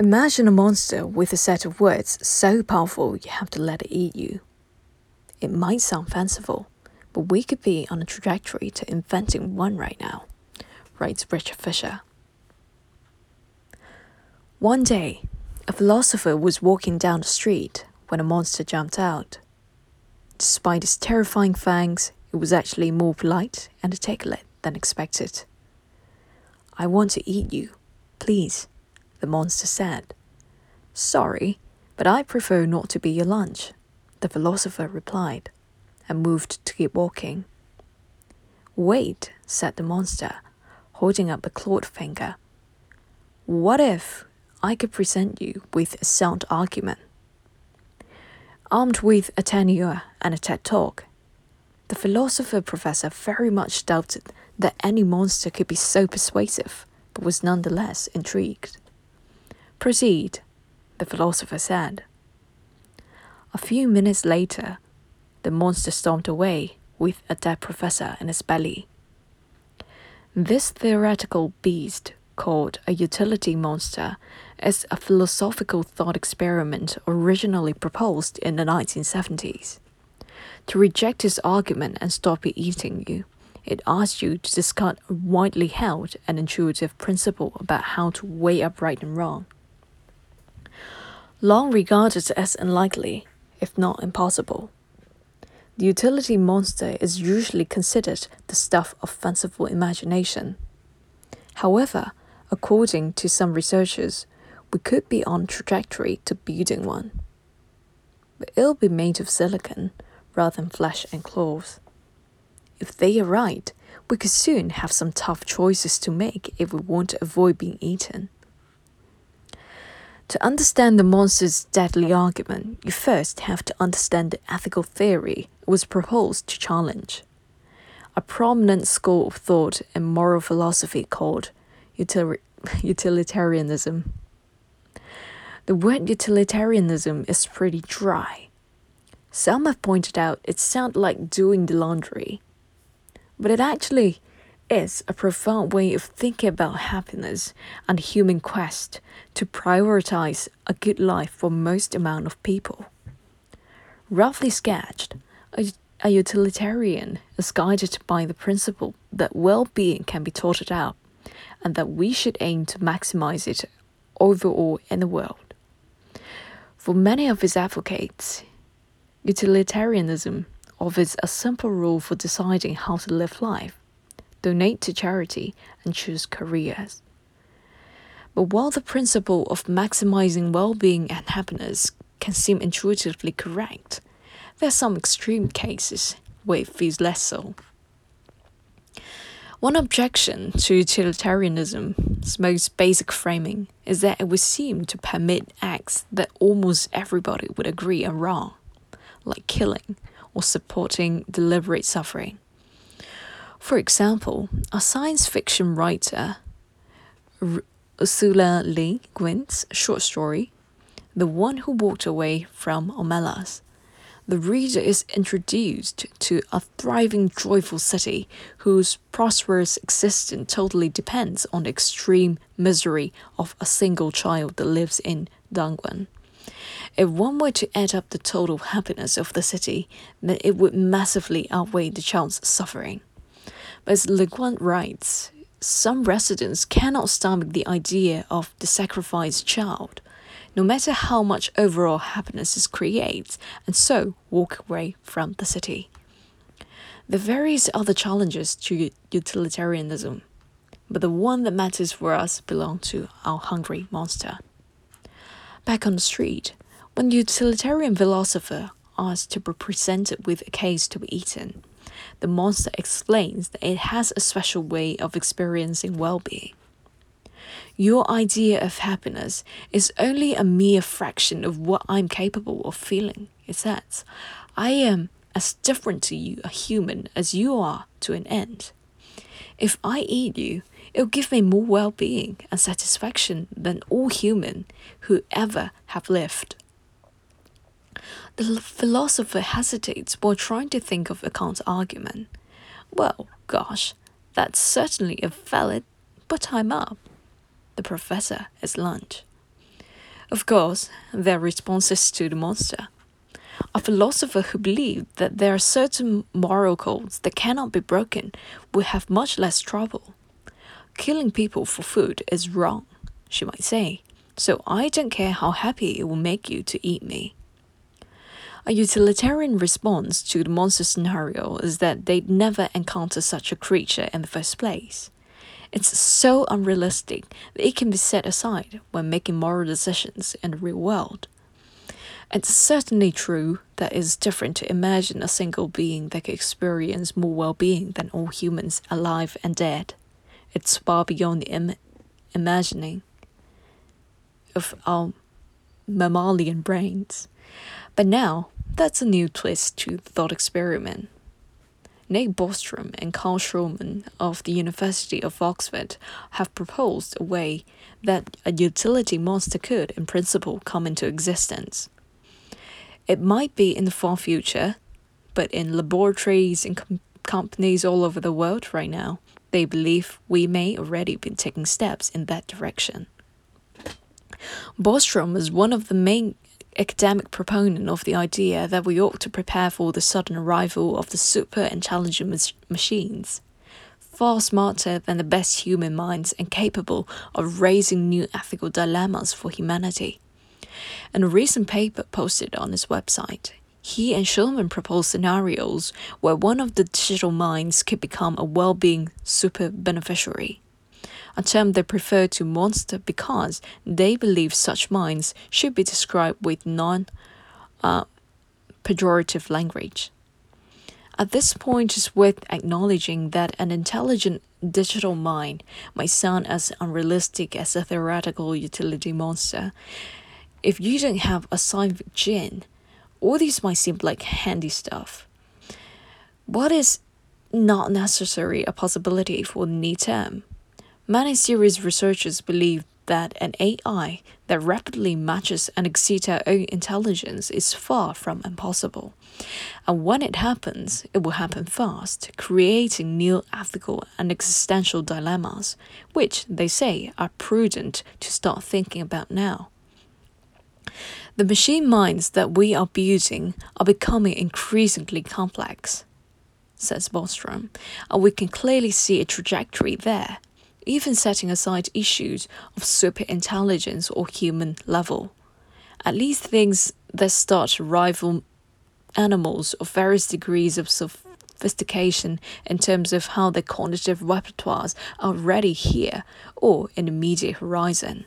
Imagine a monster with a set of words so powerful you have to let it eat you. It might sound fanciful, but we could be on a trajectory to inventing one right now, writes Richard Fisher. One day, a philosopher was walking down the street when a monster jumped out. Despite its terrifying fangs, it was actually more polite and articulate than expected. I want to eat you, please, the monster said. Sorry, but I prefer not to be your lunch, the philosopher replied, and moved to keep walking. Wait, said the monster, holding up a clawed finger. What if I could present you with a sound argument? Armed with a tenure and a TED talk, the philosopher professor very much doubted that any monster could be so persuasive, but was nonetheless intrigued. Proceed, the philosopher said. A few minutes later, the monster stormed away with a dead professor in its belly. This theoretical beast, called a utility monster, is a philosophical thought experiment originally proposed in the 1970s. To reject his argument and stop it eating you, it asks you to discard a widely held and intuitive principle about how to weigh up right and wrong. Long regarded as unlikely, if not impossible. The utility monster is usually considered the stuff of fanciful imagination. However, according to some researchers, we could be on trajectory to building one. But it'll be made of silicon rather than flesh and claws. If they are right, we could soon have some tough choices to make if we want to avoid being eaten. To understand the monster's deadly argument, you first have to understand the ethical theory it was proposed to challenge. A prominent school of thought in moral philosophy called utilitarianism. The word utilitarianism is pretty dry some have pointed out it sounds like doing the laundry. But it actually is a profound way of thinking about happiness and human quest to prioritize a good life for most amount of people. Roughly sketched, a, utilitarian is guided by the principle that well-being can be sorted out and that we should aim to maximize it overall in the world. For many of his advocates, Utilitarianism offers a simple rule for deciding how to live life donate to charity and choose careers. But while the principle of maximizing well being and happiness can seem intuitively correct, there are some extreme cases where it feels less so. One objection to utilitarianism's most basic framing is that it would seem to permit acts that almost everybody would agree are wrong like killing or supporting deliberate suffering. For example, a science fiction writer, Ursula Le Guin's short story, The One Who Walked Away from Omelas, the reader is introduced to a thriving, joyful city whose prosperous existence totally depends on the extreme misery of a single child that lives in dungeon. If one were to add up the total happiness of the city, then it would massively outweigh the child's suffering. But as Le Guin writes, some residents cannot stomach the idea of the sacrificed child, no matter how much overall happiness it creates, and so walk away from the city. There are various other challenges to utilitarianism, but the one that matters for us belongs to our hungry monster. Back on the street, when the utilitarian philosopher asked to be presented with a case to be eaten, the monster explains that it has a special way of experiencing well being. Your idea of happiness is only a mere fraction of what I'm capable of feeling, it says. I am as different to you, a human, as you are to an ant. If I eat you, it'll give me more well being and satisfaction than all human who ever have lived. The philosopher hesitates while trying to think of a counter argument. Well, gosh, that's certainly a valid, but I'm up. The professor is lunch. Of course, their responses to the monster. A philosopher who believed that there are certain moral codes that cannot be broken would have much less trouble. Killing people for food is wrong, she might say, so I don't care how happy it will make you to eat me. A utilitarian response to the monster scenario is that they'd never encounter such a creature in the first place. It's so unrealistic that it can be set aside when making moral decisions in the real world. It's certainly true that it's different to imagine a single being that could experience more well being than all humans alive and dead. It's far beyond the Im- imagining of our mammalian brains. But now, that's a new twist to the thought experiment. Nick Bostrom and Carl Shulman of the University of Oxford have proposed a way that a utility monster could, in principle, come into existence. It might be in the far future, but in laboratories and com- companies all over the world right now, they believe we may already be taking steps in that direction. Bostrom is one of the main academic proponent of the idea that we ought to prepare for the sudden arrival of the super intelligent machines, far smarter than the best human minds and capable of raising new ethical dilemmas for humanity. In a recent paper posted on his website, he and Shulman proposed scenarios where one of the digital minds could become a well being super beneficiary a term they prefer to monster because they believe such minds should be described with non uh, pejorative language. At this point, it's worth acknowledging that an intelligent digital mind might sound as unrealistic as a theoretical utility monster. If you don't have a scientific gene, all these might seem like handy stuff. What is not necessarily a possibility for new term? Many serious researchers believe that an AI that rapidly matches and exceeds our own intelligence is far from impossible. And when it happens, it will happen fast, creating new ethical and existential dilemmas, which they say are prudent to start thinking about now. The machine minds that we are building are becoming increasingly complex, says Bostrom, and we can clearly see a trajectory there even setting aside issues of superintelligence or human level. At least things that start to rival animals of various degrees of sophistication in terms of how their cognitive repertoires are already here or in the immediate horizon.